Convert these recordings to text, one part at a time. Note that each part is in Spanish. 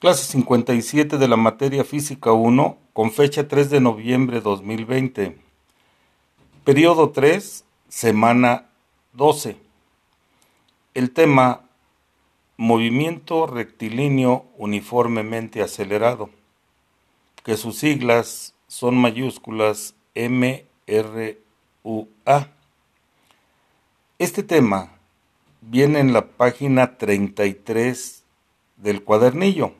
Clase 57 de la materia física 1 con fecha 3 de noviembre 2020. Periodo 3, semana 12. El tema movimiento rectilíneo uniformemente acelerado, que sus siglas son mayúsculas MRUA. Este tema viene en la página 33 del cuadernillo.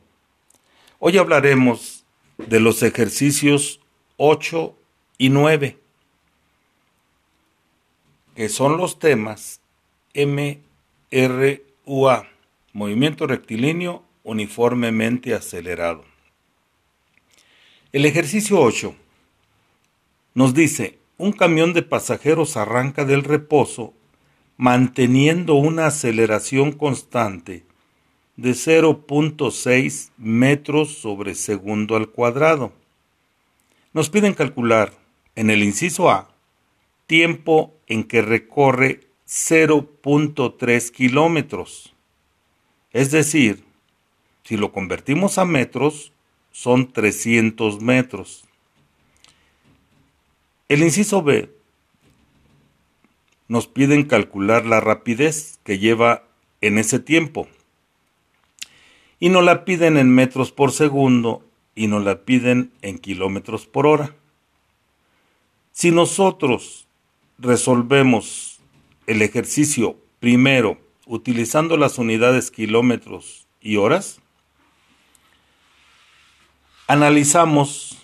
Hoy hablaremos de los ejercicios 8 y 9, que son los temas MRUA, movimiento rectilíneo uniformemente acelerado. El ejercicio 8 nos dice, un camión de pasajeros arranca del reposo manteniendo una aceleración constante de 0.6 metros sobre segundo al cuadrado. Nos piden calcular en el inciso A tiempo en que recorre 0.3 kilómetros. Es decir, si lo convertimos a metros, son 300 metros. El inciso B nos piden calcular la rapidez que lleva en ese tiempo y nos la piden en metros por segundo y nos la piden en kilómetros por hora. Si nosotros resolvemos el ejercicio primero utilizando las unidades kilómetros y horas, analizamos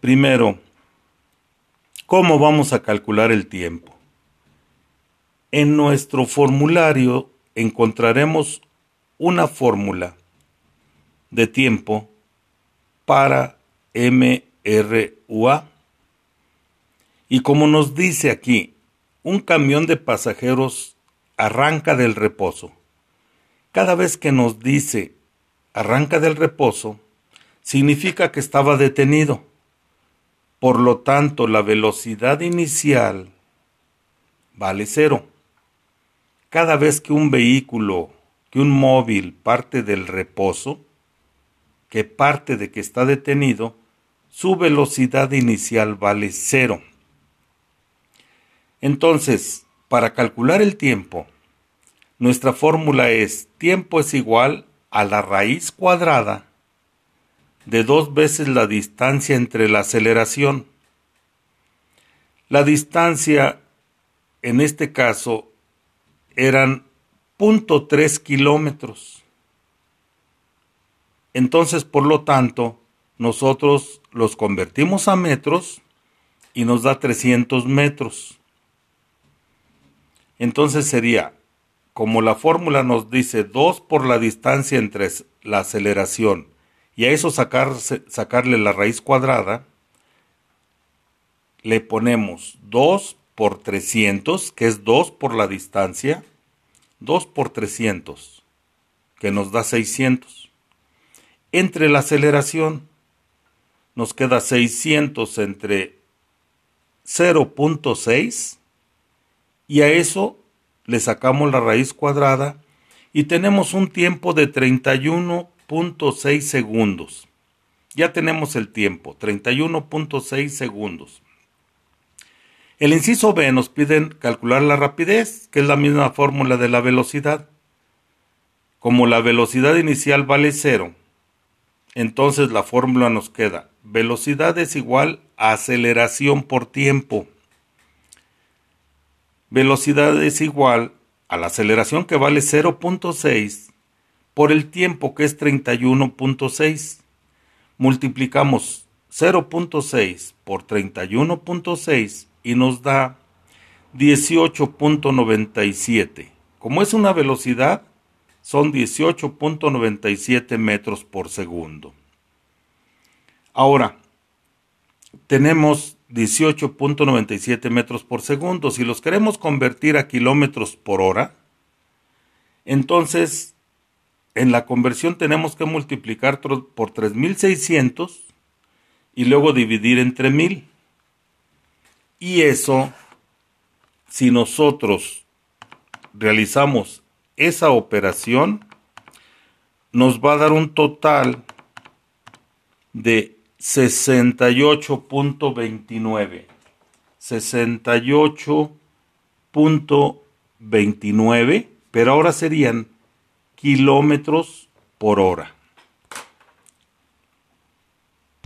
primero cómo vamos a calcular el tiempo. En nuestro formulario encontraremos una fórmula de tiempo para MRUA. Y como nos dice aquí, un camión de pasajeros arranca del reposo. Cada vez que nos dice arranca del reposo, significa que estaba detenido. Por lo tanto, la velocidad inicial vale cero. Cada vez que un vehículo, que un móvil parte del reposo, que parte de que está detenido, su velocidad inicial vale cero. Entonces, para calcular el tiempo, nuestra fórmula es tiempo es igual a la raíz cuadrada de dos veces la distancia entre la aceleración. La distancia, en este caso, eran 0.3 kilómetros. Entonces, por lo tanto, nosotros los convertimos a metros y nos da 300 metros. Entonces sería, como la fórmula nos dice 2 por la distancia entre la aceleración y a eso sacarle la raíz cuadrada, le ponemos 2 por 300, que es 2 por la distancia, 2 por 300, que nos da 600 entre la aceleración. Nos queda 600 entre 0.6 y a eso le sacamos la raíz cuadrada y tenemos un tiempo de 31.6 segundos. Ya tenemos el tiempo, 31.6 segundos. El inciso B nos piden calcular la rapidez, que es la misma fórmula de la velocidad. Como la velocidad inicial vale cero, entonces la fórmula nos queda, velocidad es igual a aceleración por tiempo. Velocidad es igual a la aceleración que vale 0.6 por el tiempo que es 31.6. Multiplicamos 0.6 por 31.6 y nos da 18.97. Como es una velocidad, son 18.97 metros por segundo. Ahora, tenemos 18.97 metros por segundo. Si los queremos convertir a kilómetros por hora, entonces en la conversión tenemos que multiplicar por 3600 y luego dividir entre 1000. Y eso, si nosotros realizamos esa operación nos va a dar un total de 68.29. 68.29, pero ahora serían kilómetros por hora.